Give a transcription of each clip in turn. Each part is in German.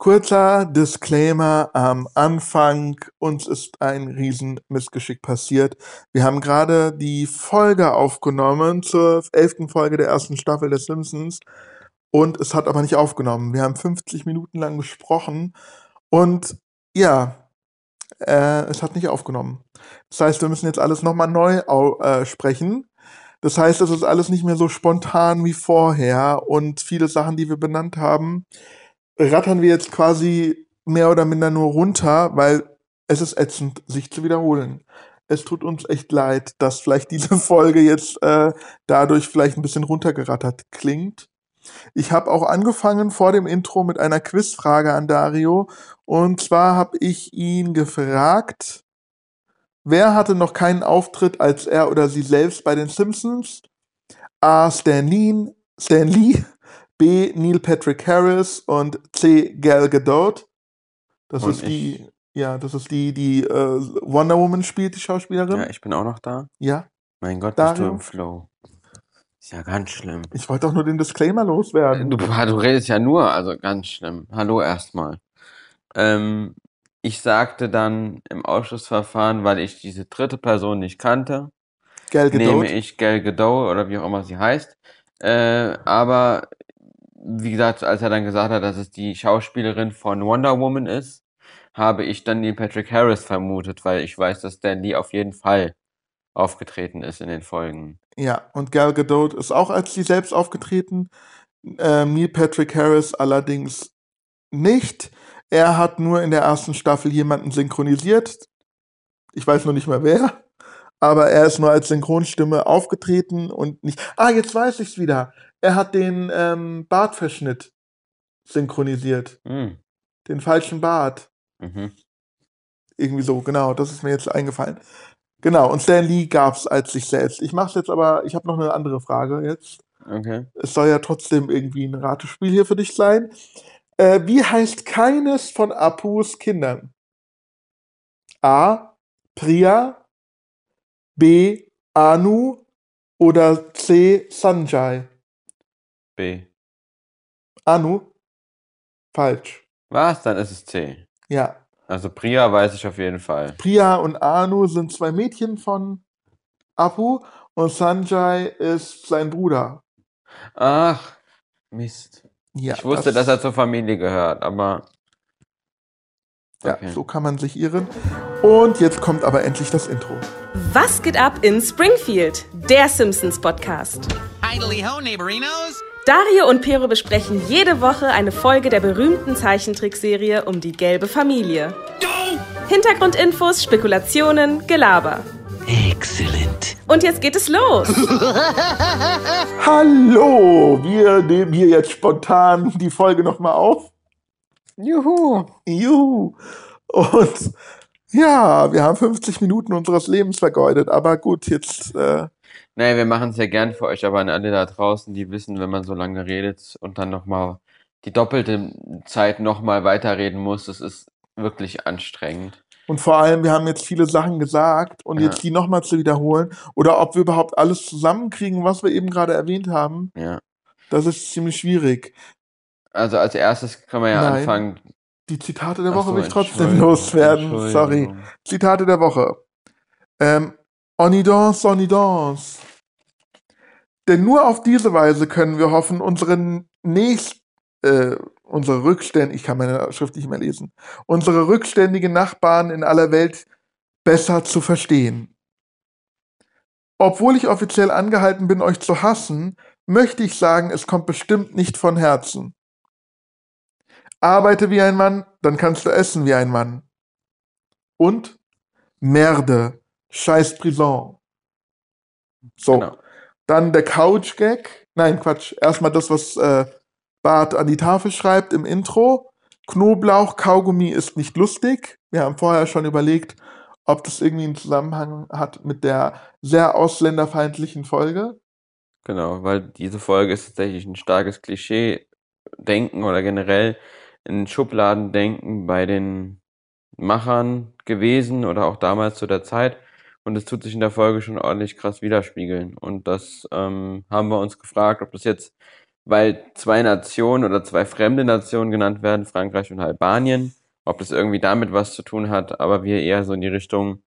Kurzer Disclaimer am Anfang. Uns ist ein Riesenmissgeschick passiert. Wir haben gerade die Folge aufgenommen zur elften Folge der ersten Staffel der Simpsons. Und es hat aber nicht aufgenommen. Wir haben 50 Minuten lang gesprochen. Und ja, äh, es hat nicht aufgenommen. Das heißt, wir müssen jetzt alles nochmal neu äh, sprechen. Das heißt, es ist alles nicht mehr so spontan wie vorher. Und viele Sachen, die wir benannt haben, rattern wir jetzt quasi mehr oder minder nur runter, weil es ist ätzend, sich zu wiederholen. Es tut uns echt leid, dass vielleicht diese Folge jetzt äh, dadurch vielleicht ein bisschen runtergerattert klingt. Ich habe auch angefangen vor dem Intro mit einer Quizfrage an Dario. Und zwar habe ich ihn gefragt, wer hatte noch keinen Auftritt als er oder sie selbst bei den Simpsons? A. Stan Lee, Stan Lee B. Neil Patrick Harris und C. Gal Gadot. Das und ist die, ja, das ist die, die äh, Wonder Woman spielt, die Schauspielerin. Ja, ich bin auch noch da. Ja. Mein Gott, Dario? bist du im Flow. Ist ja ganz schlimm. Ich wollte doch nur den Disclaimer loswerden. Du, du redest ja nur, also ganz schlimm. Hallo erstmal. Ähm, ich sagte dann im Ausschussverfahren, weil ich diese dritte Person nicht kannte, Gal Gadot. nehme ich Gal Gadot oder wie auch immer sie heißt. Äh, aber wie gesagt, als er dann gesagt hat, dass es die Schauspielerin von Wonder Woman ist, habe ich dann Neil Patrick Harris vermutet, weil ich weiß, dass Dan Lee auf jeden Fall aufgetreten ist in den Folgen. Ja, und Gal Gadot ist auch als sie selbst aufgetreten. Ähm, Neil Patrick Harris allerdings nicht. Er hat nur in der ersten Staffel jemanden synchronisiert. Ich weiß noch nicht mal wer. Aber er ist nur als Synchronstimme aufgetreten und nicht. Ah, jetzt weiß ich's wieder. Er hat den ähm, Bartverschnitt synchronisiert. Mhm. Den falschen Bart. Mhm. Irgendwie so, genau, das ist mir jetzt eingefallen. Genau, und Stan Lee gab's als sich selbst. Ich mach's jetzt aber, ich habe noch eine andere Frage jetzt. Okay. Es soll ja trotzdem irgendwie ein Ratespiel hier für dich sein. Äh, wie heißt keines von Apus Kindern? A. Priya, B. Anu oder C. Sanjay? B. Anu? Falsch. Was? Dann ist es C. Ja. Also Priya weiß ich auf jeden Fall. Priya und Anu sind zwei Mädchen von Apu und Sanjay ist sein Bruder. Ach, Mist. Ja, ich wusste, das, dass er zur Familie gehört, aber. Okay. Ja, so kann man sich irren. Und jetzt kommt aber endlich das Intro. Was geht ab in Springfield? Der Simpsons Podcast. Idly ho, neighborinos. Dario und Pero besprechen jede Woche eine Folge der berühmten Zeichentrickserie um die gelbe Familie. Hintergrundinfos, Spekulationen, Gelaber. Excellent. Und jetzt geht es los. Hallo, wir nehmen hier jetzt spontan die Folge nochmal auf. Juhu. Juhu. Und ja, wir haben 50 Minuten unseres Lebens vergeudet, aber gut, jetzt äh, naja, wir machen es ja gern für euch, aber an alle da draußen, die wissen, wenn man so lange redet und dann nochmal die doppelte Zeit nochmal weiterreden muss, das ist wirklich anstrengend. Und vor allem, wir haben jetzt viele Sachen gesagt und ja. jetzt die nochmal zu wiederholen oder ob wir überhaupt alles zusammenkriegen, was wir eben gerade erwähnt haben, ja. das ist ziemlich schwierig. Also als erstes können wir ja Nein. anfangen. Die Zitate der Woche so, will ich trotzdem loswerden. Sorry. Zitate der Woche. Ähm, Onidance, Onidance. Denn nur auf diese Weise können wir hoffen, unseren nächst, äh, unsere Rückstände, ich kann meine Schrift nicht mehr lesen, unsere rückständigen Nachbarn in aller Welt besser zu verstehen. Obwohl ich offiziell angehalten bin, euch zu hassen, möchte ich sagen, es kommt bestimmt nicht von Herzen. Arbeite wie ein Mann, dann kannst du essen wie ein Mann. Und Merde, Scheiß Prison. So. Genau. Dann der Couch-Gag. Nein, Quatsch. Erstmal das, was äh, Bart an die Tafel schreibt im Intro. Knoblauch, Kaugummi ist nicht lustig. Wir haben vorher schon überlegt, ob das irgendwie einen Zusammenhang hat mit der sehr ausländerfeindlichen Folge. Genau, weil diese Folge ist tatsächlich ein starkes Klischee-Denken oder generell ein Schubladendenken bei den Machern gewesen oder auch damals zu der Zeit. Und es tut sich in der Folge schon ordentlich krass widerspiegeln. Und das ähm, haben wir uns gefragt, ob das jetzt weil zwei Nationen oder zwei fremde Nationen genannt werden, Frankreich und Albanien. Ob das irgendwie damit was zu tun hat, aber wir eher so in die Richtung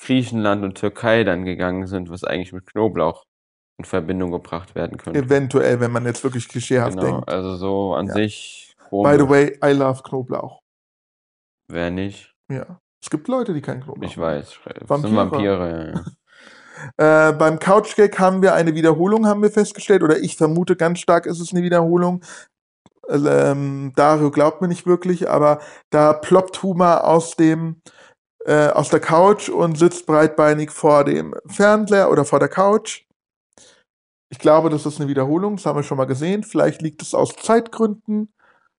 Griechenland und Türkei dann gegangen sind, was eigentlich mit Knoblauch in Verbindung gebracht werden könnte. Eventuell, wenn man jetzt wirklich klischeehaft Genau, denkt. also so an Ja. sich By the komisch. way, I love Knoblauch. Wer nicht? Ja. Es gibt Leute, die keinen Knoblauch Ich weiß. Vampire. sind Vampire. Äh, beim Couchgag haben wir eine Wiederholung, haben wir festgestellt, oder ich vermute ganz stark, ist es eine Wiederholung. Ähm, Dario glaubt mir nicht wirklich, aber da ploppt Huma aus dem äh, aus der Couch und sitzt breitbeinig vor dem Fernseher oder vor der Couch. Ich glaube, das ist eine Wiederholung, das haben wir schon mal gesehen. Vielleicht liegt es aus Zeitgründen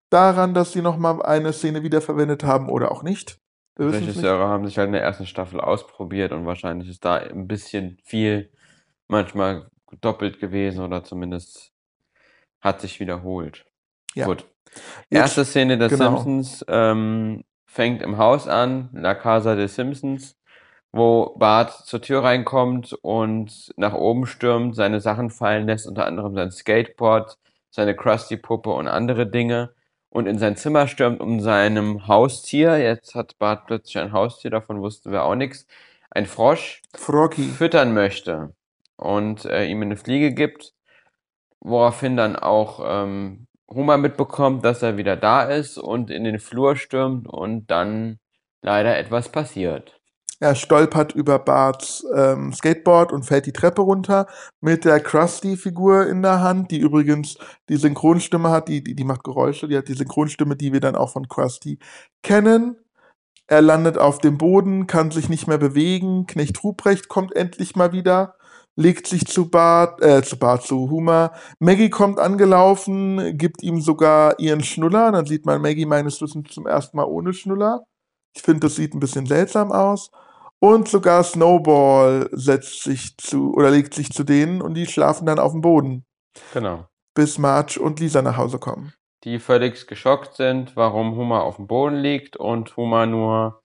daran, dass sie nochmal eine Szene wiederverwendet haben oder auch nicht. Wir. Regisseure haben sich halt in der ersten Staffel ausprobiert und wahrscheinlich ist da ein bisschen viel manchmal doppelt gewesen oder zumindest hat sich wiederholt. Ja. Gut. Jetzt- Erste Szene der genau. Simpsons ähm, fängt im Haus an, La Casa de Simpsons, wo Bart zur Tür reinkommt und nach oben stürmt, seine Sachen fallen lässt, unter anderem sein Skateboard, seine Krusty-Puppe und andere Dinge und in sein Zimmer stürmt, um seinem Haustier, jetzt hat Bart plötzlich ein Haustier, davon wussten wir auch nichts, ein Frosch, Froggy. füttern möchte und äh, ihm eine Fliege gibt, woraufhin dann auch ähm, Homer mitbekommt, dass er wieder da ist und in den Flur stürmt und dann leider etwas passiert. Er stolpert über Barts ähm, Skateboard und fällt die Treppe runter mit der Krusty-Figur in der Hand, die übrigens die Synchronstimme hat, die, die, die macht Geräusche, die hat die Synchronstimme, die wir dann auch von Krusty kennen. Er landet auf dem Boden, kann sich nicht mehr bewegen. Knecht Ruprecht kommt endlich mal wieder, legt sich zu Bart, äh, zu Bart, zu Humor. Maggie kommt angelaufen, gibt ihm sogar ihren Schnuller. Dann sieht man Maggie meines Wissens zum ersten Mal ohne Schnuller. Ich finde, das sieht ein bisschen seltsam aus. Und sogar Snowball setzt sich zu oder legt sich zu denen und die schlafen dann auf dem Boden, Genau. bis Marge und Lisa nach Hause kommen. Die völlig geschockt sind, warum Homer auf dem Boden liegt und Homer nur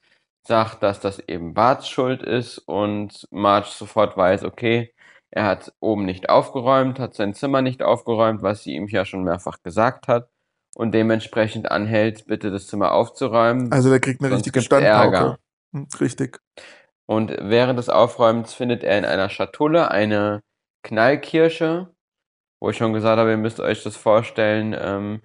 sagt, dass das eben Barts Schuld ist und Marge sofort weiß, okay, er hat oben nicht aufgeräumt, hat sein Zimmer nicht aufgeräumt, was sie ihm ja schon mehrfach gesagt hat und dementsprechend anhält, bitte das Zimmer aufzuräumen. Also der kriegt eine richtige gibt's Ärger. Standpauke. Hm, Richtig. Und während des Aufräumens findet er in einer Schatulle eine Knallkirsche, wo ich schon gesagt habe, ihr müsst euch das vorstellen, ähm,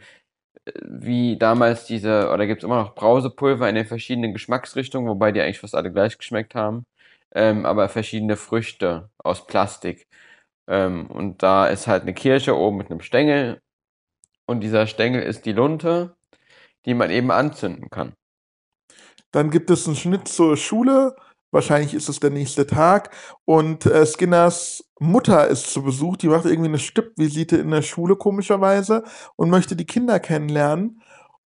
wie damals diese, oder gibt es immer noch Brausepulver in den verschiedenen Geschmacksrichtungen, wobei die eigentlich fast alle gleich geschmeckt haben, ähm, aber verschiedene Früchte aus Plastik. Ähm, und da ist halt eine Kirsche oben mit einem Stängel und dieser Stängel ist die Lunte, die man eben anzünden kann. Dann gibt es einen Schnitt zur Schule. Wahrscheinlich ist es der nächste Tag. Und äh, Skinners Mutter ist zu Besuch. Die macht irgendwie eine Stippvisite in der Schule, komischerweise, und möchte die Kinder kennenlernen.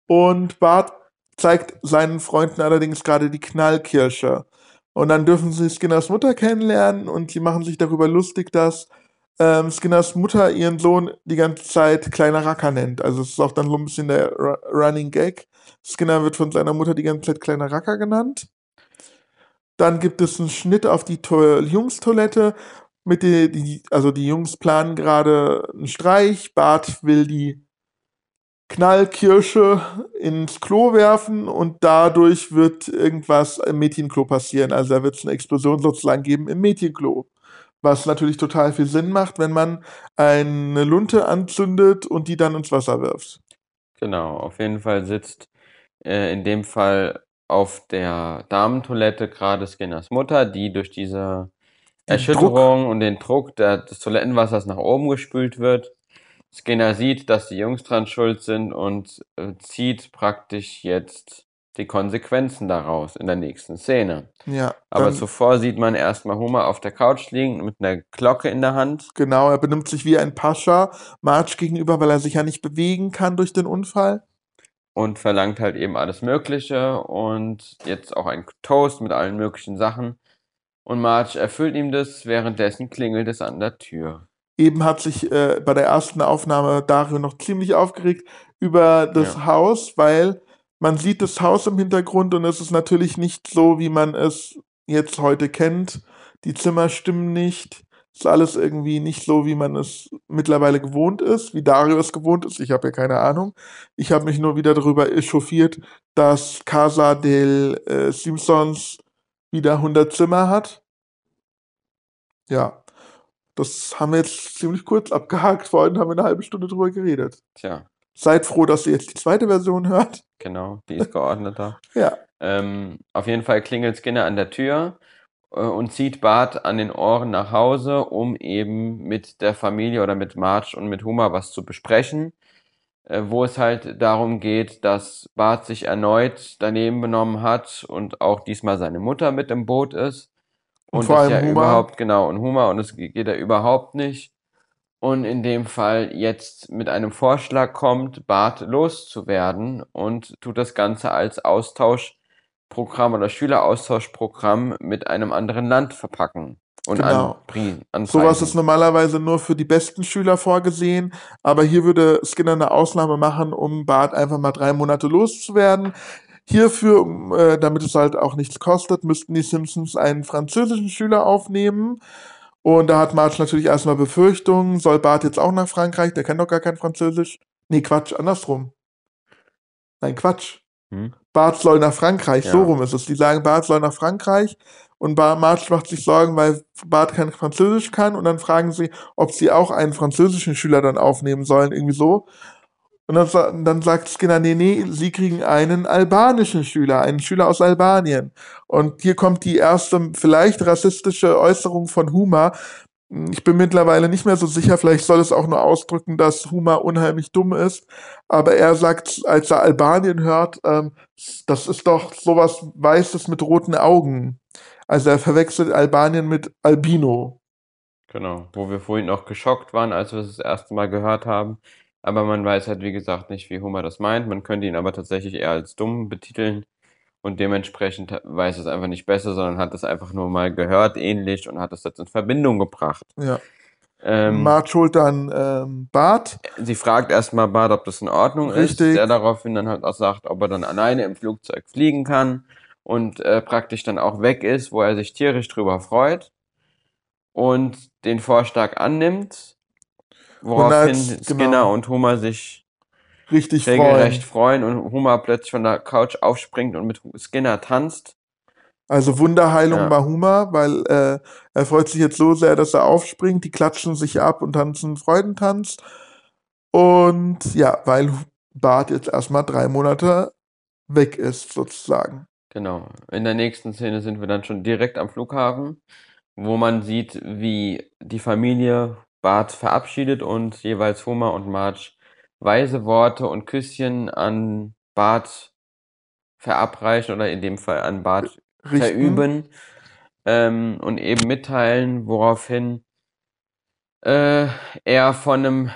Und Bart zeigt seinen Freunden allerdings gerade die Knallkirsche. Und dann dürfen sie Skinners Mutter kennenlernen und die machen sich darüber lustig, dass ähm, Skinners Mutter ihren Sohn die ganze Zeit kleiner Racker nennt. Also es ist auch dann so ein bisschen der Ru- Running Gag. Skinner wird von seiner Mutter die ganze Zeit kleiner Racker genannt. Dann gibt es einen Schnitt auf die To Jungstoilette. Mit die, die, also die Jungs planen gerade einen Streich. Bart will die Knallkirsche ins Klo werfen und dadurch wird irgendwas im Mädchenklo passieren. Also da wird es eine Explosion sozusagen geben im Mädchenklo. Was natürlich total viel Sinn macht, wenn man eine Lunte anzündet und die dann ins Wasser wirft. Genau, auf jeden Fall sitzt äh, in dem Fall auf der Damentoilette gerade Skinners Mutter, die durch diese Den Erschütterung und den Druck des Toilettenwassers nach oben gespült wird. Skinner sieht, dass die Jungs dran schuld sind und äh, zieht praktisch jetzt die Konsequenzen daraus in der nächsten Szene. Ja, Aber dann- zuvor sieht man erstmal Homer auf der Couch liegen mit einer Glocke in der Hand. Genau, er benimmt sich wie ein Pascha Marge gegenüber, weil er sich ja nicht bewegen kann durch den Unfall. Und verlangt halt eben alles Mögliche und jetzt auch ein Toast mit allen möglichen Sachen. Und Marge erfüllt ihm das, währenddessen klingelt es an der Tür. Eben hat sich äh, bei der ersten Aufnahme Dario noch ziemlich aufgeregt über das Ja. Haus, weil man sieht das Haus im Hintergrund und es ist natürlich nicht so, wie man es jetzt heute kennt. Die Zimmer stimmen nicht, Ist alles irgendwie nicht so, wie man es mittlerweile gewohnt ist, wie Dario es gewohnt ist. Ich habe ja keine Ahnung. Ich habe mich nur wieder darüber echauffiert, dass Casa del äh, Simpsons wieder 100 Zimmer hat. Ja, das haben wir jetzt ziemlich kurz abgehakt. Vorhin haben wir eine halbe Stunde drüber geredet. Tja, Seid froh, dass ihr jetzt die zweite Version hört. genau, die ist geordneter. Ja, Ähm, auf jeden Fall klingelt Skinner an der Tür und zieht Bart an den Ohren nach Hause, um eben mit der Familie oder mit Marge und mit Homer was zu besprechen, äh, wo es halt darum geht, dass Bart sich erneut daneben benommen hat und auch diesmal seine Mutter mit im Boot ist. Und Und, vor allem ja Homer. überhaupt, genau, und Homer, und es geht ja überhaupt nicht. Und in dem Fall jetzt mit einem Vorschlag kommt, Bart loszuwerden und tut das Ganze als Austauschprogramm oder Schüleraustauschprogramm mit einem anderen Land verpacken und Genau. anpri- sowas ist normalerweise nur für die besten Schüler vorgesehen, aber hier würde Skinner eine Ausnahme machen, um Bart einfach mal drei Monate loszuwerden. Hierfür, äh, damit es halt auch nichts kostet, müssten die Simpsons einen französischen Schüler aufnehmen. Und da hat Marge natürlich erstmal Befürchtungen. Soll Bart jetzt auch nach Frankreich? Der kennt doch gar kein Französisch. Nee, Quatsch, andersrum. Nein, Quatsch. Hm? Bart soll nach Frankreich, so Ja. rum ist es. Die sagen, Bart soll nach Frankreich und Marge macht sich Sorgen, weil Bart kein Französisch kann und dann fragen sie, ob sie auch einen französischen Schüler dann aufnehmen sollen, irgendwie so. Und dann, dann sagt Skinner, nee, nee, sie kriegen einen albanischen Schüler, einen Schüler aus Albanien. Und hier kommt die erste, vielleicht rassistische Äußerung von Huma. Ich bin mittlerweile nicht mehr so sicher, vielleicht soll es auch nur ausdrücken, dass Huma unheimlich dumm ist. Aber er sagt, als er Albanien hört, ähm, das ist doch sowas Weißes mit roten Augen. Also er verwechselt Albanien mit Albino. Genau, wo wir vorhin noch geschockt waren, als wir es das erste Mal gehört haben. Aber man weiß halt, wie gesagt, nicht, wie Homer das meint. Man könnte ihn aber tatsächlich eher als dumm betiteln und dementsprechend weiß es einfach nicht besser, sondern hat es einfach nur mal gehört, ähnlich, und hat es jetzt in Verbindung gebracht. Ja. Ähm, Marge holt dann ähm, Bart. sie fragt erstmal Bart, ob das in Ordnung ist. Richtig. Der daraufhin dann halt auch sagt, ob er dann alleine im Flugzeug fliegen kann und äh, praktisch dann auch weg ist, wo er sich tierisch drüber freut und den Vorschlag annimmt, woraufhin als- Skinner genau. und Homer sich Richtig regelrecht freuen. freuen und Homer plötzlich von der Couch aufspringt und mit Skinner tanzt. Also Wunderheilung Ja. bei Huma, weil äh, er freut sich jetzt so sehr, dass er aufspringt. Die klatschen sich ab und tanzen Freudentanz. Und ja, weil Bart jetzt erstmal drei Monate weg ist, sozusagen. Genau. In der nächsten Szene sind wir dann schon direkt am Flughafen, wo man sieht, wie die Familie Bart verabschiedet und jeweils Homer und Marge weise Worte und Küsschen an Bart verabreichen oder in dem Fall an Bart Richten. verüben ähm, und eben mitteilen, woraufhin äh, er von einem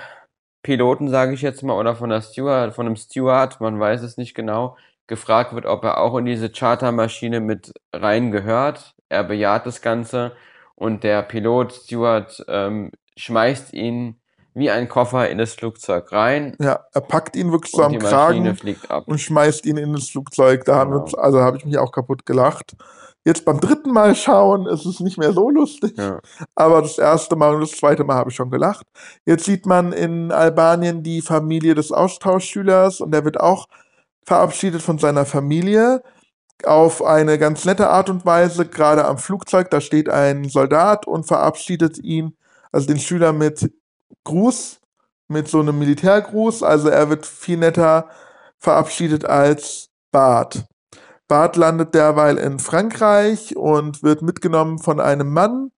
Piloten, sage ich jetzt mal, oder von der Steward, von einem Steward, man weiß es nicht genau, gefragt wird, ob er auch in diese Chartermaschine mit rein gehört. Er bejaht das Ganze und der Pilot Steward ähm, schmeißt ihn wie ein Koffer in das Flugzeug rein Ja, er packt ihn wirklich so am Kragen fliegt ab. und schmeißt ihn in das Flugzeug. Da haben wir Genau. uns, also habe ich mich auch kaputt gelacht. Jetzt beim dritten Mal schauen ist es nicht mehr so lustig. Ja. Aber das erste Mal und das zweite Mal habe ich schon gelacht. Jetzt sieht man in Albanien die Familie des Austauschschülers und der wird auch verabschiedet von seiner Familie auf eine ganz nette Art und Weise. Gerade am Flugzeug, da steht ein Soldat und verabschiedet ihn, also den Schüler mit Gruß, mit so einem Militärgruß. Also er wird viel netter verabschiedet als Bart. Bart landet derweil in Frankreich und wird mitgenommen von einem Mann.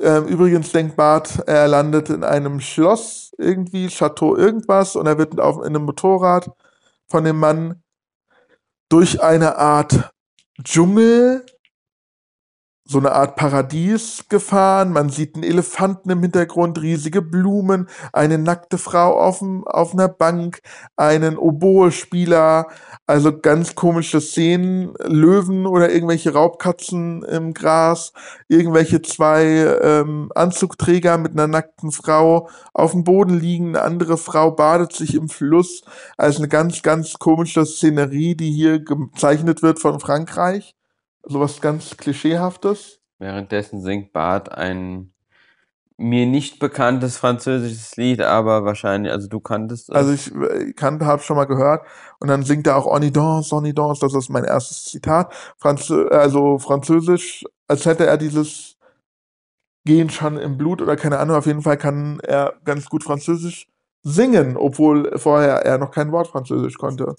Ähm, übrigens denkt Bart, er landet in einem Schloss, irgendwie, Chateau irgendwas, und er wird auf, in einem Motorrad von dem Mann durch eine Art Dschungel, so eine Art Paradies gefahren. Man sieht einen Elefanten im Hintergrund, riesige Blumen, eine nackte Frau auf, dem, auf einer Bank, einen Oboe-Spieler, also ganz komische Szenen, Löwen oder irgendwelche Raubkatzen im Gras, irgendwelche zwei ähm, Anzugträger mit einer nackten Frau auf dem Boden liegen, eine andere Frau badet sich im Fluss. Also eine ganz, ganz komische Szenerie, die hier gezeichnet wird von Frankreich. Sowas ganz Klischeehaftes. Währenddessen singt Bart ein mir nicht bekanntes französisches Lied, aber wahrscheinlich, also du kanntest es. Also ich äh, kannte, habe schon mal gehört. Und dann singt er auch On y danse, on y danse. Das ist mein erstes Zitat. Franzö also Französisch, als hätte er dieses Gehen schon im Blut oder keine Ahnung. Auf jeden Fall kann er ganz gut Französisch singen, obwohl vorher er noch kein Wort Französisch konnte.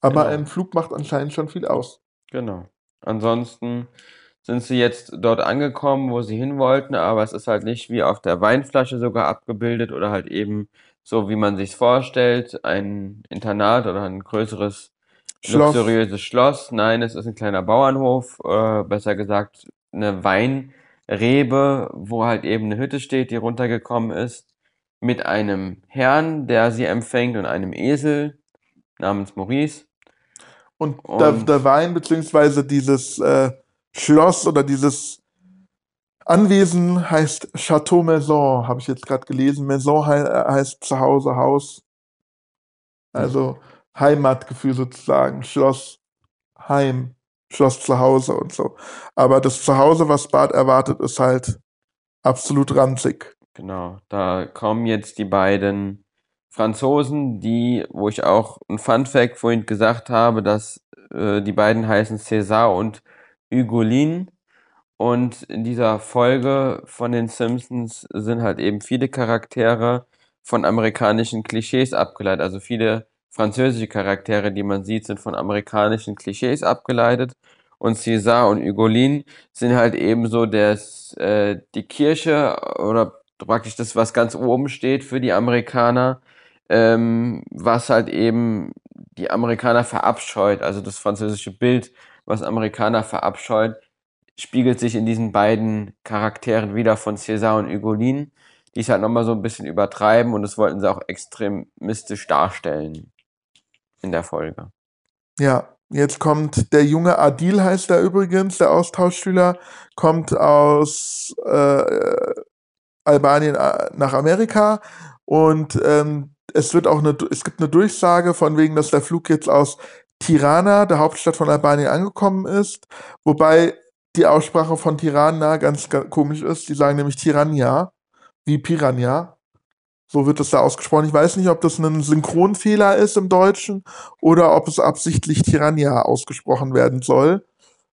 Aber Genau. ein Flug macht anscheinend schon viel aus. Genau. Ansonsten sind sie jetzt dort angekommen, wo sie hin wollten, aber es ist halt nicht wie auf der Weinflasche sogar abgebildet oder halt eben so, wie man sich's vorstellt, ein Internat oder ein größeres Schloss. luxuriöses Schloss. Nein, es ist ein kleiner Bauernhof, äh, besser gesagt eine Weinrebe, wo halt eben eine Hütte steht, die runtergekommen ist, mit einem Herrn, der sie empfängt und einem Esel namens Maurice. Und, der, Und- der Wein, beziehungsweise dieses äh, Schloss oder dieses Anwesen heißt Chateau Maison, habe ich jetzt gerade gelesen. Maison hei äh, heißt Zuhause, Haus. Also Heimatgefühl sozusagen. Schloss, Heim, Schloss Zuhause und so. Aber das Zuhause, was Bart erwartet, ist halt absolut ranzig. Genau, da kommen jetzt die beiden Franzosen, die, wo ich auch ein Fun Fact vorhin gesagt habe, dass äh, die beiden heißen César und Hugolin. Und in dieser Folge von den Simpsons sind halt eben viele Charaktere von amerikanischen Klischees abgeleitet. Also viele französische Charaktere, die man sieht, sind von amerikanischen Klischees abgeleitet. Und César und Hugolin sind halt ebenso das, äh, die Kirche oder praktisch das, was ganz oben steht für die Amerikaner, ähm, was halt eben die Amerikaner verabscheut. Also das französische Bild, was Amerikaner verabscheut, spiegelt sich in diesen beiden Charakteren wieder von César und Hugolin, die es halt nochmal so ein bisschen übertreiben und das wollten sie auch extremistisch darstellen in der Folge. Ja, jetzt kommt der junge Adil, heißt er übrigens, der Austauschschüler, kommt aus äh, Albanien äh, nach Amerika und ähm, es wird auch eine, es gibt eine Durchsage von wegen, dass der Flug jetzt aus Tirana, der Hauptstadt von Albanien, angekommen ist, wobei die Aussprache von Tirana ganz, ganz komisch ist. Die sagen nämlich Tirania, wie Piranha. So wird es da ausgesprochen. Ich weiß nicht, ob das ein Synchronfehler ist im Deutschen oder ob es absichtlich Tirania ausgesprochen werden soll.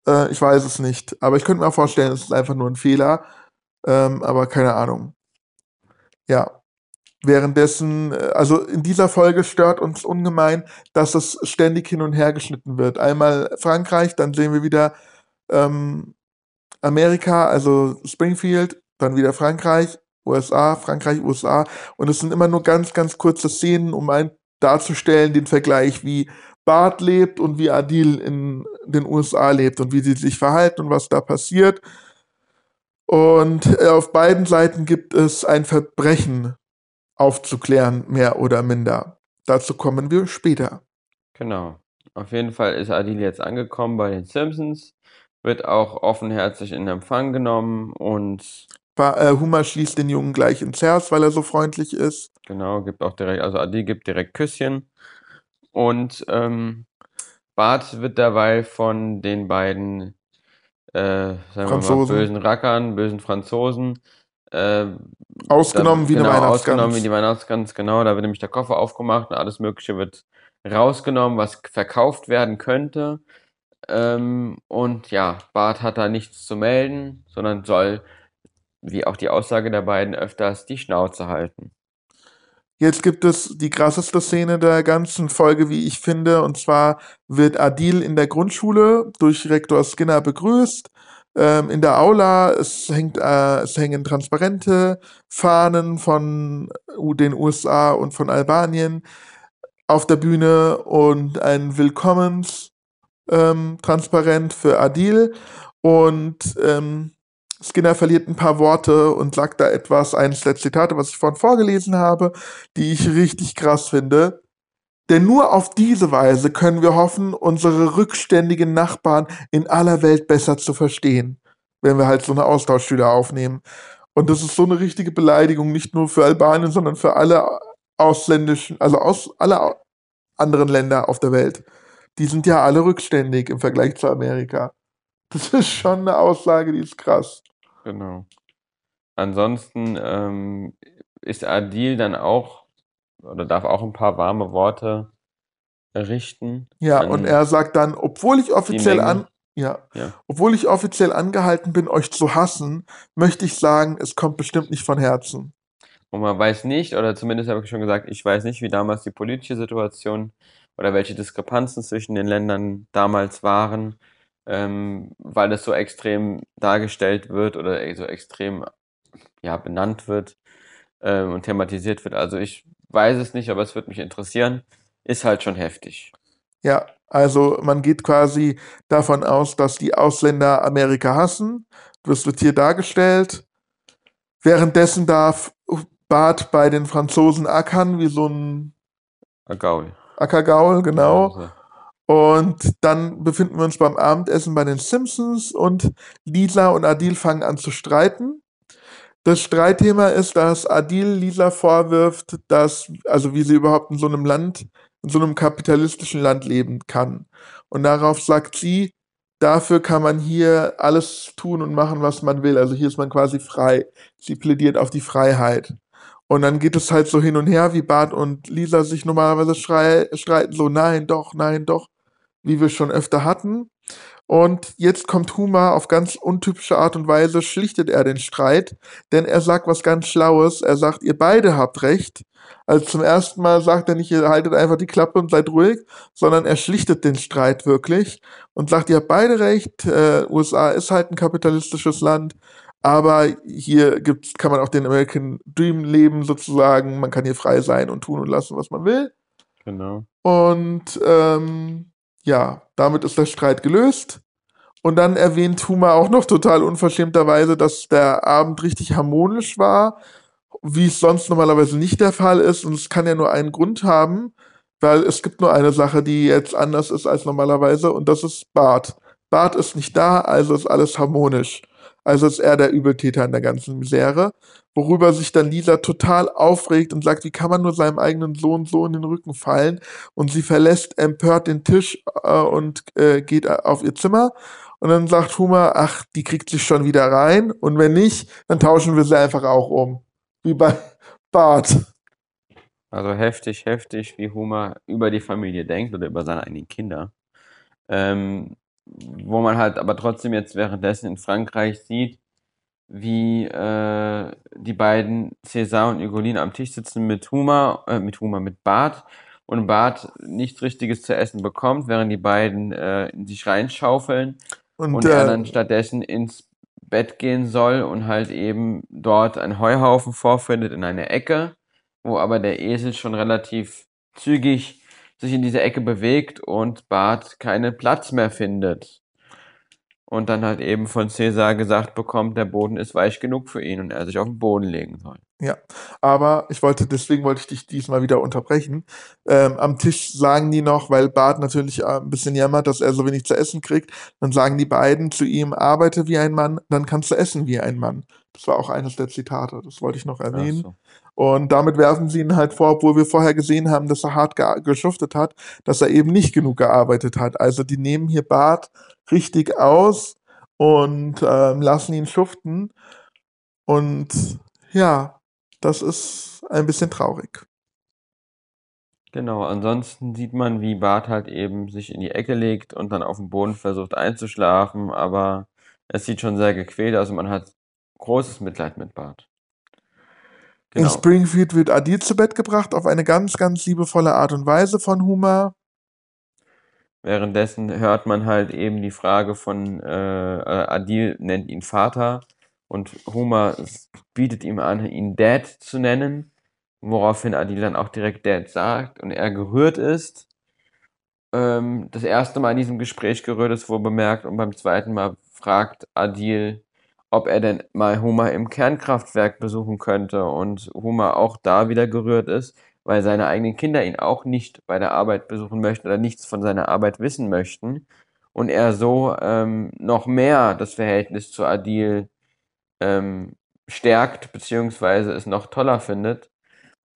Äh, ich weiß es nicht. Aber ich könnte mir vorstellen, es ist einfach nur ein Fehler. Ähm, aber keine Ahnung. Ja. Währenddessen, äh, also in dieser Folge stört uns ungemein, dass es ständig hin und her geschnitten wird. Einmal Frankreich, dann sehen wir wieder ähm, Amerika, also Springfield, dann wieder Frankreich, USA, Frankreich, USA. Und es sind immer nur ganz, ganz kurze Szenen, um ein darzustellen, den Vergleich, wie Bart lebt und wie Adil in den USA lebt und wie sie sich verhalten und was da passiert. Und äh, auf beiden Seiten gibt es ein Verbrechen aufzuklären, mehr oder minder. Dazu kommen wir später. Genau. Auf jeden Fall ist Adil jetzt angekommen bei den Simpsons, wird auch offenherzig in Empfang genommen und äh, Homer schließt den Jungen gleich ins Herz, weil er so freundlich ist. genau, gibt auch direkt, also Adil gibt direkt Küsschen. Und ähm, Bart wird dabei von den beiden, äh, sagen wir mal, bösen Rackern, bösen Franzosen, äh, Ausgenommen da, wie eine genau, Weihnachtsgans. ausgenommen wie die Weihnachtsgans, genau. Da wird nämlich der Koffer aufgemacht und alles Mögliche wird rausgenommen, was verkauft werden könnte. Ähm, und ja, Bart hat da nichts zu melden, sondern soll, wie auch die Aussage der beiden, öfters die Schnauze halten. Jetzt gibt es die krasseste Szene der ganzen Folge, wie ich finde. Und zwar wird Adil in der Grundschule durch Rektor Skinner begrüßt. Ähm, in der Aula, es, hängt, äh, es hängen Transparente, Fahnen von den USA und von Albanien auf der Bühne und ein Willkommens ähm, transparent für Adil. Und ähm, Skinner verliert ein paar Worte und sagt da etwas, eines der Zitate, was ich vorhin vorgelesen habe, die ich richtig krass finde. Denn nur auf diese Weise können wir hoffen, unsere rückständigen Nachbarn in aller Welt besser zu verstehen, wenn wir halt so eine Austauschschüler aufnehmen. Und das ist so eine richtige Beleidigung, nicht nur für Albanien, sondern für alle ausländischen, also aus alle anderen Länder auf der Welt. Die sind ja alle rückständig im Vergleich zu Amerika. Das ist schon eine Aussage, die ist krass. Genau. ansonsten ähm, ist Adil dann auch oder darf auch ein paar warme Worte richten. Ja, und er sagt dann, obwohl ich offiziell an, ja, Ja. obwohl ich offiziell angehalten bin, euch zu hassen, möchte ich sagen, es kommt bestimmt nicht von Herzen. Und man weiß nicht, oder zumindest habe ich schon gesagt, ich weiß nicht, wie damals die politische Situation oder welche Diskrepanzen zwischen den Ländern damals waren, ähm, weil es so extrem dargestellt wird oder so extrem ja, benannt wird ähm, und thematisiert wird. Also ich weiß es nicht, aber es würde mich interessieren. Ist halt schon heftig. Ja, also man geht quasi davon aus, dass die Ausländer Amerika hassen. Das wird hier dargestellt. Währenddessen darf Bart bei den Franzosen ackern, wie so ein Gaul. Ackergaul, genau. Also, Und dann befinden wir uns beim Abendessen bei den Simpsons und Lisa und Adil fangen an zu streiten. Das Streitthema ist, dass Adil Lisa vorwirft, dass, also wie sie überhaupt in so einem Land, in so einem kapitalistischen Land leben kann. Und darauf sagt sie, dafür kann man hier alles tun und machen, was man will. Also hier ist man quasi frei. Sie plädiert auf die Freiheit. Und dann geht es halt so hin und her, wie Bart und Lisa sich normalerweise streiten, so nein, doch, nein, doch, wie wir schon öfter hatten. Und jetzt kommt Huma auf ganz untypische Art und Weise, schlichtet er den Streit, denn er sagt was ganz Schlaues. Er sagt, ihr beide habt recht. Also zum ersten Mal sagt er nicht, ihr haltet einfach die Klappe und seid ruhig, sondern er schlichtet den Streit wirklich und sagt, ihr habt beide recht, äh, USA ist halt ein kapitalistisches Land, aber hier gibt's, kann man auch den American Dream leben sozusagen, man kann hier frei sein und tun und lassen, was man will. genau. Und ähm, ja, damit ist der Streit gelöst. Und dann erwähnt Huma auch noch total unverschämterweise, dass der Abend richtig harmonisch war, wie es sonst normalerweise nicht der Fall ist. Und es kann ja nur einen Grund haben, weil es gibt nur eine Sache, die jetzt anders ist als normalerweise, und das ist Bart. Bart ist nicht da, also ist alles harmonisch. Also ist er der Übeltäter in der ganzen Misere, worüber sich dann Lisa total aufregt und sagt, wie kann man nur seinem eigenen Sohn so in den Rücken fallen? Und sie verlässt empört den Tisch äh, und äh, geht auf ihr Zimmer. Und dann sagt Huma, ach, die kriegt sich schon wieder rein. Und wenn nicht, dann tauschen wir sie einfach auch um. Wie bei Bart. Also heftig, heftig, wie Homer über die Familie denkt oder über seine eigenen Kinder. Ähm, wo man halt aber trotzdem jetzt währenddessen in Frankreich sieht, wie äh, die beiden César und Ugolin am Tisch sitzen mit Homer, äh, mit Homer, mit Bart und Bart nichts Richtiges zu essen bekommt, während die beiden äh, in sich reinschaufeln Und, und er äh, dann stattdessen ins Bett gehen soll und halt eben dort einen Heuhaufen vorfindet in einer Ecke, wo aber der Esel schon relativ zügig sich in diese Ecke bewegt und Bart keinen Platz mehr findet. Und dann halt eben von Cäsar gesagt bekommt, der Boden ist weich genug für ihn und er sich auf den Boden legen soll. Ja, aber ich wollte, deswegen wollte ich dich diesmal wieder unterbrechen. Ähm, am Tisch sagen die noch, weil Bart natürlich äh, ein bisschen jammert, dass er so wenig zu essen kriegt, dann sagen die beiden zu ihm, arbeite wie ein Mann, dann kannst du essen wie ein Mann. Das war auch eines der Zitate, das wollte ich noch erwähnen. So. Und damit werfen sie ihn halt vor, obwohl wir vorher gesehen haben, dass er hart ge geschuftet hat, dass er eben nicht genug gearbeitet hat. Also die nehmen hier Bart richtig aus und ähm, lassen ihn schuften. Und ja, das ist ein bisschen traurig. Genau, ansonsten sieht man, wie Bart halt eben sich in die Ecke legt und dann auf dem Boden versucht einzuschlafen, aber es sieht schon sehr gequält aus und man hat großes Mitleid mit Bart. In Genau. Springfield wird Adil zu Bett gebracht auf eine ganz, ganz liebevolle Art und Weise von Huma. Währenddessen hört man halt eben die Frage von äh, äh, Adil nennt ihn Vater und Homer s- bietet ihm an, ihn Dad zu nennen, woraufhin Adil dann auch direkt Dad sagt und er gerührt ist. Ähm, das erste Mal in diesem Gespräch gerührt ist wohl bemerkt und beim zweiten Mal fragt Adil, ob er denn mal Homer im Kernkraftwerk besuchen könnte und Homer auch da wieder gerührt ist, weil seine eigenen Kinder ihn auch nicht bei der Arbeit besuchen möchten oder nichts von seiner Arbeit wissen möchten. Und er so ähm, noch mehr das Verhältnis zu Adil ähm, stärkt, beziehungsweise es noch toller findet,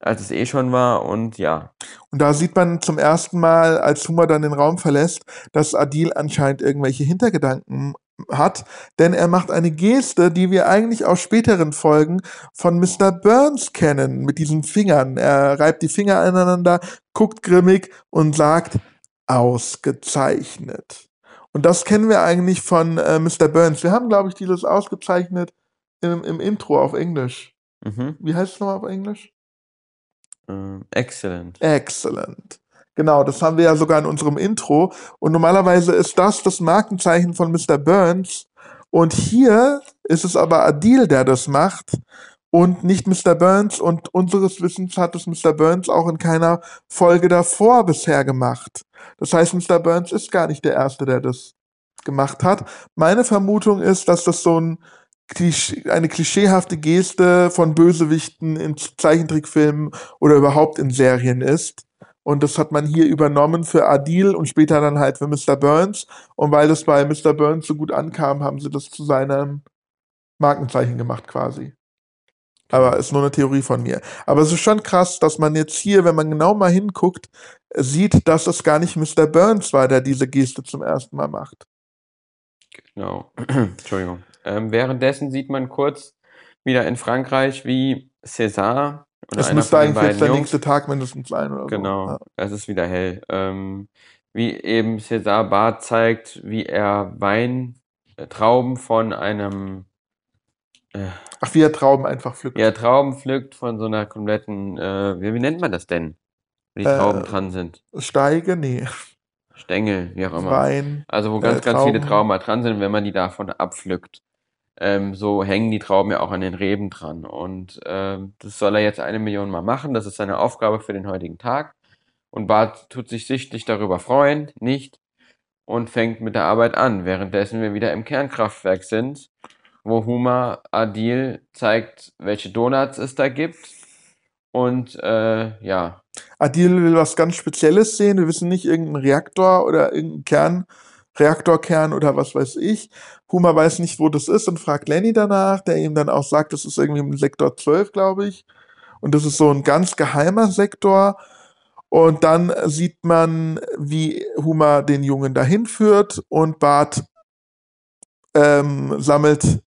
als es eh schon war. Und ja, Und da sieht man zum ersten Mal, als Huma dann den Raum verlässt, dass Adil anscheinend irgendwelche Hintergedanken hat, denn er macht eine Geste, die wir eigentlich aus späteren Folgen von Mr. Burns kennen, mit diesen Fingern. Er reibt die Finger aneinander, guckt grimmig und sagt, ausgezeichnet. Und das kennen wir eigentlich von äh, Mr. Burns. Wir haben, glaube ich, dieses ausgezeichnet im, im Intro auf Englisch. Mhm. Wie heißt es nochmal auf Englisch? Ähm, excellent. Excellent. Genau, das haben wir ja sogar in unserem Intro. Und normalerweise ist das das Markenzeichen von Mr. Burns. Und hier ist es aber Adil, der das macht und nicht Mr. Burns. Und unseres Wissens hat es Mr. Burns auch in keiner Folge davor bisher gemacht. Das heißt, Mr. Burns ist gar nicht der Erste, der das gemacht hat. Meine Vermutung ist, dass das so ein eine klischeehafte Geste von Bösewichten in Zeichentrickfilmen oder überhaupt in Serien ist. Und das hat man hier übernommen für Adil und später dann halt für Mr. Burns. Und weil das bei Mr. Burns so gut ankam, haben sie das zu seinem Markenzeichen gemacht quasi. Aber ist nur eine Theorie von mir. Aber es ist schon krass, dass man jetzt hier, wenn man genau mal hinguckt, sieht, dass es gar nicht Mr. Burns war, der diese Geste zum ersten Mal macht. Genau. Entschuldigung. Ähm, währenddessen sieht man kurz wieder in Frankreich, wie César oder Es einer müsste eigentlich jetzt der Jungs, nächste Tag mindestens sein oder genau, so. Ja. es ist wieder hell, ähm, wie eben César Barth zeigt, wie er Weintrauben von einem, äh, Ach, wie er Trauben einfach pflückt. wie er Trauben pflückt von so einer kompletten, äh, wie, wie nennt man das denn? Wo die Äh, Trauben dran sind. Steige, nee. Stängel, wie auch immer. Wein. Also wo äh, ganz, ganz viele Trauben. Trauben mal dran sind, wenn man die davon abpflückt. Ähm, so hängen die Trauben ja auch an den Reben dran. Und ähm, das soll er jetzt eine Million Mal machen. Das ist seine Aufgabe für den heutigen Tag. Und Bart tut sich sichtlich darüber freuen, nicht? Und fängt mit der Arbeit an, währenddessen wir wieder im Kernkraftwerk sind, wo Huma Adil zeigt, welche Donuts es da gibt. Und äh, ja, Adil will was ganz Spezielles sehen. Wir wissen nicht, irgendein Reaktor oder irgendein Kern, Reaktorkern oder was weiß ich. Huma weiß nicht, wo das ist und fragt Lenny danach, der ihm dann auch sagt, das ist irgendwie im Sektor 12, glaube ich. Und das ist so ein ganz geheimer Sektor. Und dann sieht man, wie Huma den Jungen dahin führt und Bart ähm, sammelt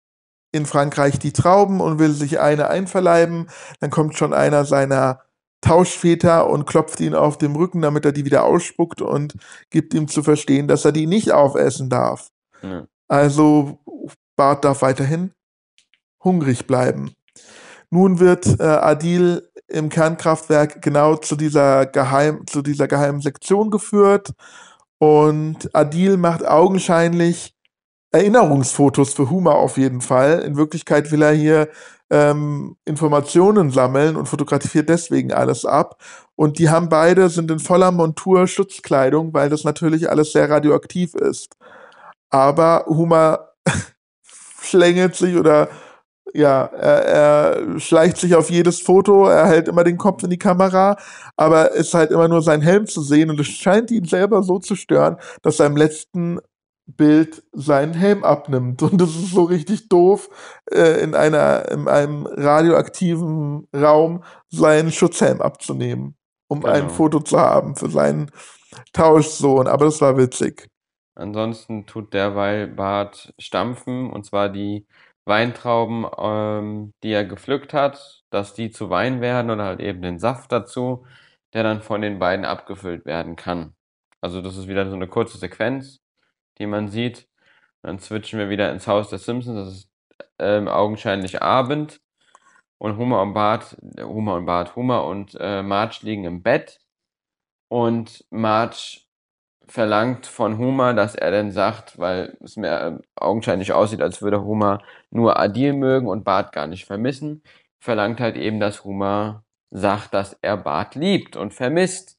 in Frankreich die Trauben und will sich eine einverleiben. Dann kommt schon einer seiner Tauschväter und klopft ihn auf dem Rücken, damit er die wieder ausspuckt und gibt ihm zu verstehen, dass er die nicht aufessen darf. ja. Also Bart darf weiterhin hungrig bleiben. Nun wird äh, Adil im Kernkraftwerk genau zu dieser, geheim, zu dieser geheimen Sektion geführt und Adil macht augenscheinlich Erinnerungsfotos für Huma auf jeden Fall. In Wirklichkeit will er hier ähm, Informationen sammeln und fotografiert deswegen alles ab. Und die haben beide, sind in voller Montur Schutzkleidung, weil das natürlich alles sehr radioaktiv ist. Aber Huma schlängelt sich oder ja, er, er schleicht sich auf jedes Foto, er hält immer den Kopf in die Kamera, aber ist halt immer nur sein Helm zu sehen und es scheint ihn selber so zu stören, dass er im letzten Bild seinen Helm abnimmt. Und das ist so richtig doof, äh, in, einer, in einem radioaktiven Raum seinen Schutzhelm abzunehmen, um ein Genau. Foto zu haben für seinen Tauschsohn. Aber das war witzig. Ansonsten tut derweil Bart stampfen, und zwar die Weintrauben, ähm, die er gepflückt hat, dass die zu Wein werden oder halt eben den Saft dazu, der dann von den beiden abgefüllt werden kann. Also das ist wieder so eine kurze Sequenz, die man sieht. Dann switchen wir wieder ins Haus der Simpsons. Das ist ähm, augenscheinlich Abend. Und Homer und Bart, Homer und Bart, Homer und äh, Marge liegen im Bett. Und Marge verlangt von Homer, dass er denn sagt, weil es mir äh, augenscheinlich aussieht, als würde Homer nur Adil mögen und Bart gar nicht vermissen, verlangt halt eben, dass Homer sagt, dass er Bart liebt und vermisst.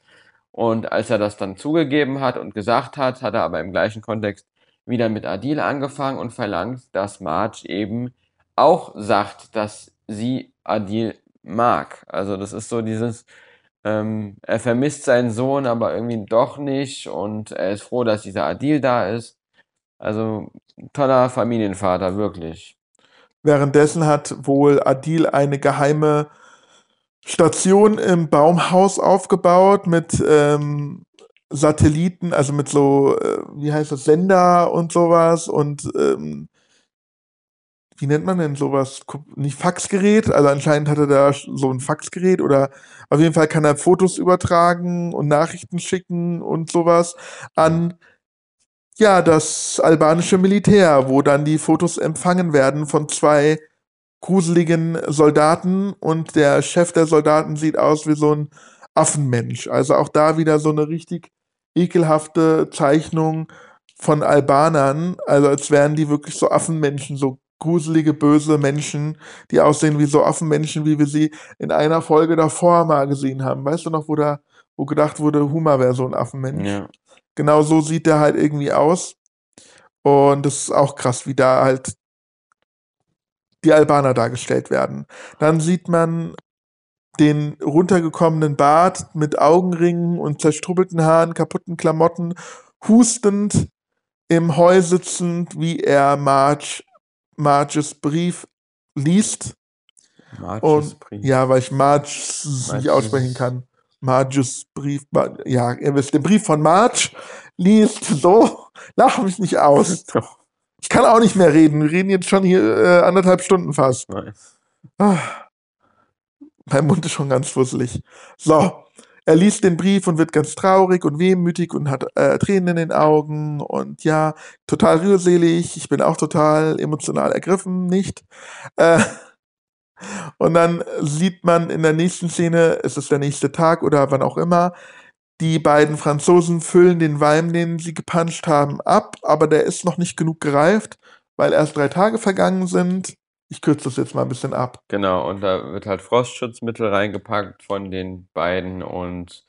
Und als er das dann zugegeben hat und gesagt hat, hat er aber im gleichen Kontext wieder mit Adil angefangen und verlangt, dass Marge eben auch sagt, dass sie Adil mag. Also das ist so dieses, ähm, er vermisst seinen Sohn, aber irgendwie doch nicht und er ist froh, dass dieser Adil da ist. Also toller Familienvater, wirklich. Währenddessen hat wohl Adil eine geheime Station im Baumhaus aufgebaut mit ähm, Satelliten, also mit so, äh, wie heißt das, Sender und sowas und ähm, wie nennt man denn sowas? Nicht Faxgerät, also anscheinend hat er da so ein Faxgerät oder auf jeden Fall kann er Fotos übertragen und Nachrichten schicken und sowas an ja, das albanische Militär, wo dann die Fotos empfangen werden von zwei gruseligen Soldaten und der Chef der Soldaten sieht aus wie so ein Affenmensch. Also auch da wieder so eine richtig ekelhafte Zeichnung von Albanern, also als wären die wirklich so Affenmenschen, so gruselige, böse Menschen, die aussehen wie so Affenmenschen, wie wir sie in einer Folge davor mal gesehen haben. Weißt du noch, wo da, wo gedacht wurde, Huma wäre so ein Affenmensch? Ja. Genau so sieht der halt irgendwie aus. Und das ist auch krass, wie da halt die Albaner dargestellt werden. Dann sieht man den runtergekommenen Bart mit Augenringen und zerstrubbelten Haaren, kaputten Klamotten, hustend im Heu sitzend, wie er Marge, Marges Brief liest. Marges Und Brief. ja, weil ich Marge nicht aussprechen kann. Marges Brief, ja, ihr wisst, den Brief von Marge liest so, lach mich nicht aus. Doch, Ich kann auch nicht mehr reden. Wir reden jetzt schon hier äh, anderthalb Stunden fast. nice. Ah, mein Mund ist schon ganz fusselig. So, er liest den Brief und wird ganz traurig und wehmütig und hat äh, Tränen in den Augen und ja, total rührselig. Ich bin auch total emotional ergriffen, nicht? Äh, und dann sieht man in der nächsten Szene, es ist der nächste Tag oder wann auch immer, die beiden Franzosen füllen den Wein, den sie gepanscht haben, ab, aber der ist noch nicht genug gereift, weil erst drei Tage vergangen sind. Ich kürze das jetzt mal ein bisschen ab. Genau, und da wird halt Frostschutzmittel reingepackt von den beiden und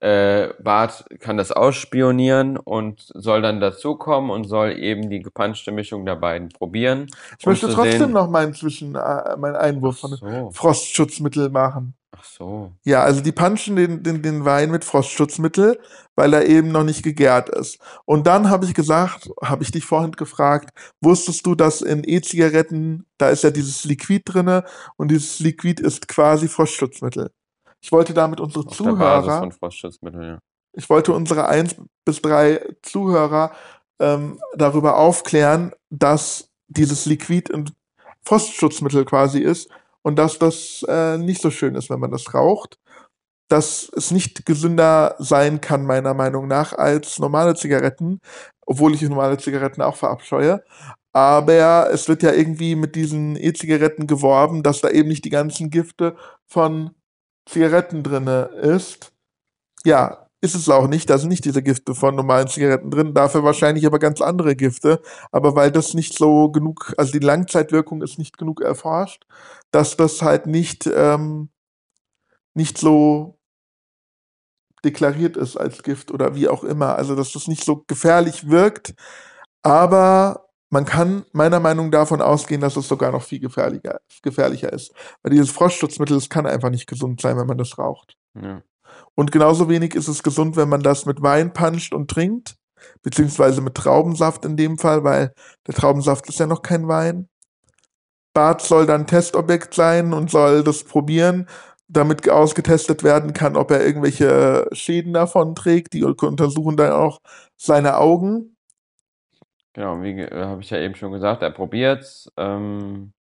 äh, Bart kann das ausspionieren und soll dann dazukommen und soll eben die gepanschte Mischung der beiden probieren. Ich um möchte trotzdem sehen- noch meinen, Zwischen, äh, meinen Einwurf von So, Frostschutzmittel machen. Ach so. Ja, also die punchen den, den, den Wein mit Frostschutzmittel, weil er eben noch nicht gegärt ist. Und dann habe ich gesagt, habe ich dich vorhin gefragt, wusstest du, dass in E-Zigaretten, da ist ja dieses Liquid drinne und dieses Liquid ist quasi Frostschutzmittel. Ich wollte damit unsere Auf Zuhörer, ja. ich wollte unsere eins bis drei Zuhörer ähm, darüber aufklären, dass dieses Liquid ein Frostschutzmittel quasi ist und dass das äh, nicht so schön ist, wenn man das raucht. Dass es nicht gesünder sein kann, meiner Meinung nach, als normale Zigaretten, obwohl ich normale Zigaretten auch verabscheue. Aber es wird ja irgendwie mit diesen E-Zigaretten geworben, dass da eben nicht die ganzen Gifte von Zigaretten drinne ist. Ja, ist es auch nicht. Da sind nicht diese Gifte von normalen Zigaretten drin, dafür wahrscheinlich aber ganz andere Gifte. Aber weil das nicht so genug, also die Langzeitwirkung ist nicht genug erforscht, dass das halt nicht, ähm, nicht so deklariert ist als Gift oder wie auch immer. Also dass das nicht so gefährlich wirkt. Aber man kann meiner Meinung nach davon ausgehen, dass es sogar noch viel gefährlicher, gefährlicher ist. Weil dieses Frostschutzmittel, das kann einfach nicht gesund sein, wenn man das raucht. ja. Und genauso wenig ist es gesund, wenn man das mit Wein puncht und trinkt, beziehungsweise mit Traubensaft in dem Fall, weil der Traubensaft ist ja noch kein Wein. Bart soll dann Testobjekt sein und soll das probieren, damit ausgetestet werden kann, ob er irgendwelche Schäden davon trägt. Die untersuchen dann auch seine Augen. Genau, wie äh, habe ich ja eben schon gesagt, er probiert's. Ähm,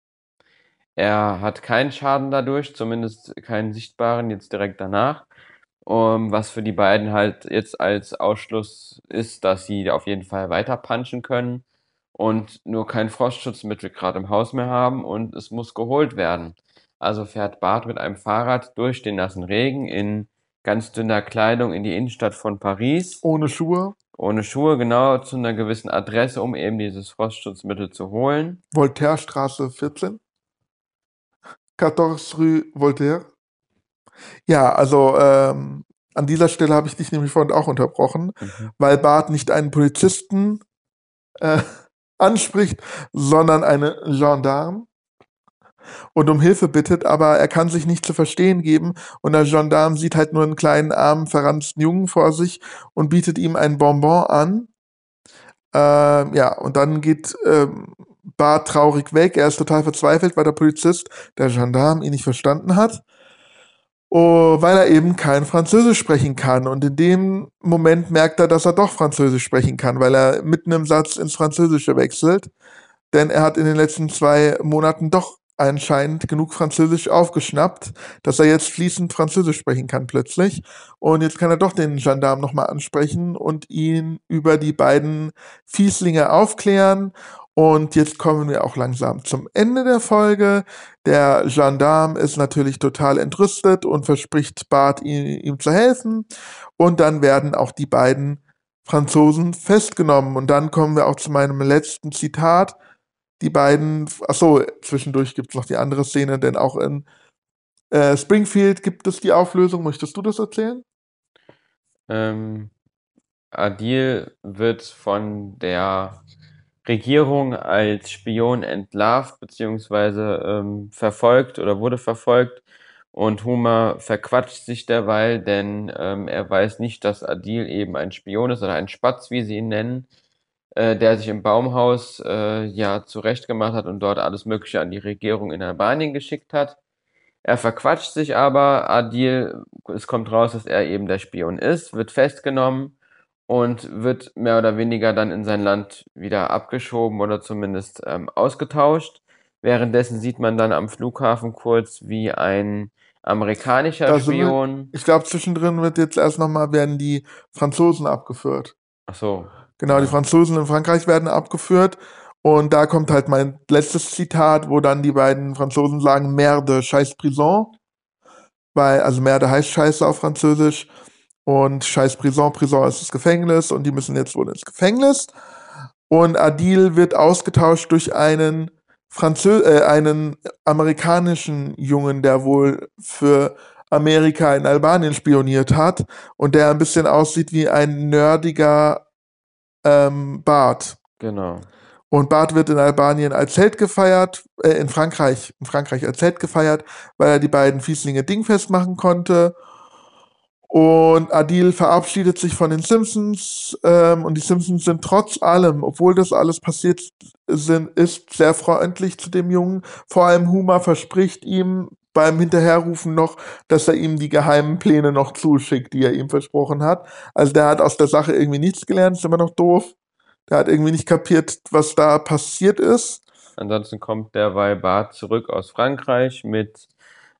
er hat keinen Schaden dadurch, zumindest keinen sichtbaren jetzt direkt danach. Um, was für die beiden halt jetzt als Ausschluss ist, dass sie auf jeden Fall weiter punchen können und nur kein Frostschutzmittel gerade im Haus mehr haben und es muss geholt werden. Also fährt Bart mit einem Fahrrad durch den nassen Regen in ganz dünner Kleidung in die Innenstadt von Paris Ohne Schuhe. ohne Schuhe genau zu einer gewissen Adresse, um eben dieses Frostschutzmittel zu holen. Voltairestraße 14. 14 Rue Voltaire. Ja, also ähm, an dieser Stelle habe ich dich nämlich vorhin auch unterbrochen, weil Bart nicht einen Polizisten äh, anspricht, sondern eine Gendarme und um Hilfe bittet, aber er kann sich nicht zu verstehen geben und der Gendarme sieht halt nur einen kleinen, armen, verranzten Jungen vor sich und bietet ihm ein Bonbon an. Ähm, ja, und dann geht ähm, Bart traurig weg. Er ist total verzweifelt, weil der Polizist, der Gendarm, ihn nicht verstanden hat. Oh, weil er eben kein Französisch sprechen kann. Und in dem Moment merkt er, dass er doch Französisch sprechen kann, weil er mitten im Satz ins Französische wechselt. Denn er hat in den letzten zwei Monaten doch anscheinend genug Französisch aufgeschnappt, dass er jetzt fließend Französisch sprechen kann plötzlich. Und jetzt kann er doch den Gendarm nochmal ansprechen und ihn über die beiden Fieslinge aufklären. Und jetzt kommen wir auch langsam zum Ende der Folge. Der Gendarm ist natürlich total entrüstet und verspricht Bart, ihm, ihm zu helfen. Und dann werden auch die beiden Franzosen festgenommen. Und dann kommen wir auch zu meinem letzten Zitat die beiden, achso, zwischendurch gibt es noch die andere Szene, denn auch in äh, Springfield gibt es die Auflösung. Möchtest du das erzählen? Ähm, Adil wird von der Regierung als Spion entlarvt bzw. Ähm, verfolgt oder wurde verfolgt und Homer verquatscht sich derweil, denn ähm, er weiß nicht, dass Adil eben ein Spion ist oder ein Spatz, wie sie ihn nennen äh, der sich im Baumhaus äh, ja zurechtgemacht hat und dort alles Mögliche an die Regierung in Albanien geschickt hat. Er verquatscht sich aber, Adil, es kommt raus, dass er eben der Spion ist, wird festgenommen und wird mehr oder weniger dann in sein Land wieder abgeschoben oder zumindest ähm, ausgetauscht. Währenddessen sieht man dann am Flughafen kurz, wie ein amerikanischer Also Spion. Ich glaube, zwischendrin wird jetzt erst nochmal werden die Franzosen abgeführt. Ach so, Genau, die Franzosen in Frankreich werden abgeführt. Und da kommt halt mein letztes Zitat, wo dann die beiden Franzosen sagen, Merde, scheiß Prison. Weil, also Merde heißt Scheiße auf Französisch. Und scheiß Prison, Prison ist das Gefängnis. Und die müssen jetzt wohl ins Gefängnis. Und Adil wird ausgetauscht durch einen Franzö äh, einen amerikanischen Jungen, der wohl für Amerika in Albanien spioniert hat und der ein bisschen aussieht wie ein nerdiger ähm, Bart. genau. Und Bart wird in Albanien als Held gefeiert, äh, in Frankreich, in Frankreich als Held gefeiert, weil er die beiden Fieslinge dingfest machen konnte. Und Adil verabschiedet sich von den Simpsons ähm, und die Simpsons sind trotz allem, obwohl das alles passiert sind, ist sehr freundlich zu dem Jungen. Vor allem Huma verspricht ihm beim Hinterherrufen noch, dass er ihm die geheimen Pläne noch zuschickt, die er ihm versprochen hat. Also der hat aus der Sache irgendwie nichts gelernt, ist immer noch doof. Der hat irgendwie nicht kapiert, was da passiert ist. Ansonsten kommt derweil Bart zurück aus Frankreich mit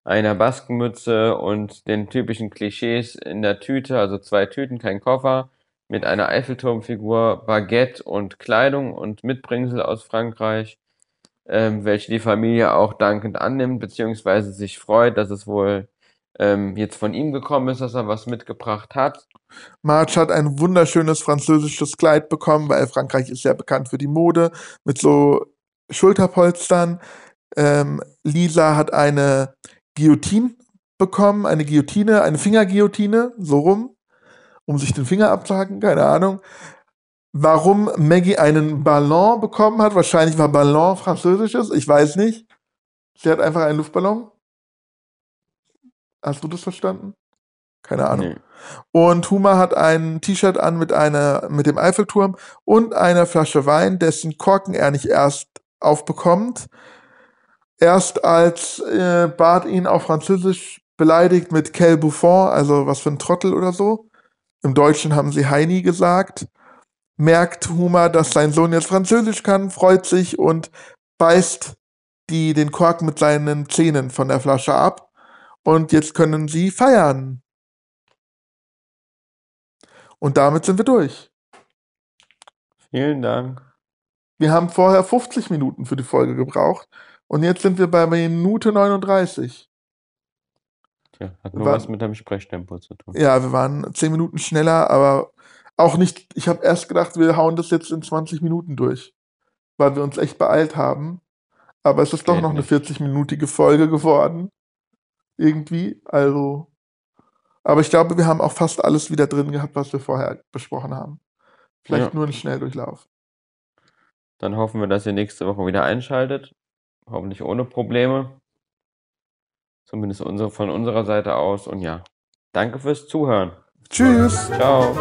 einer Baskenmütze und den typischen Klischees in der Tüte, also zwei Tüten, kein Koffer, mit einer Eiffelturmfigur, Baguette und Kleidung und Mitbringsel aus Frankreich, ähm, welche die Familie auch dankend annimmt, beziehungsweise sich freut, dass es wohl ähm, jetzt von ihm gekommen ist, dass er was mitgebracht hat. Marge hat ein wunderschönes französisches Kleid bekommen, weil Frankreich ist ja bekannt für die Mode mit so Schulterpolstern. Ähm, Lisa hat eine Guillotine bekommen, eine Guillotine, eine Fingerguillotine, so rum, um sich den Finger abzuhacken, keine Ahnung. Warum Maggie einen Ballon bekommen hat, wahrscheinlich weil Ballon französisch ist, ich weiß nicht. Sie hat einfach einen Luftballon. Hast du das verstanden? Keine Ahnung. Nee. Und Huma hat ein T-Shirt an mit einer, mit dem Eiffelturm und einer Flasche Wein, dessen Korken er nicht erst aufbekommt. Erst als äh, Bart ihn auf Französisch beleidigt mit Quel Buffon, also was für ein Trottel oder so. Im Deutschen haben sie Heini gesagt. Merkt Huma, dass sein Sohn jetzt Französisch kann, freut sich und beißt die, den Kork mit seinen Zähnen von der Flasche ab. Und jetzt können sie feiern. Und damit sind wir durch. Vielen Dank. Wir haben vorher 50 Minuten für die Folge gebraucht und jetzt sind wir bei Minute 39. Tja, hat nur War- was mit dem Sprechtempo zu tun. Ja, wir waren 10 Minuten schneller, aber auch nicht. Ich habe erst gedacht, wir hauen das jetzt in 20 Minuten durch, weil wir uns echt beeilt haben. Aber es ist doch Geht noch eine nicht. 40-minütige Folge geworden. Irgendwie. Also. Aber ich glaube, wir haben auch fast alles wieder drin gehabt, was wir vorher besprochen haben. Vielleicht Ja. nur ein Schnelldurchlauf. Dann hoffen wir, dass ihr nächste Woche wieder einschaltet. Hoffentlich ohne Probleme. Zumindest unsere, von unserer Seite aus. Und ja, danke fürs Zuhören. Tschüss! Ciao.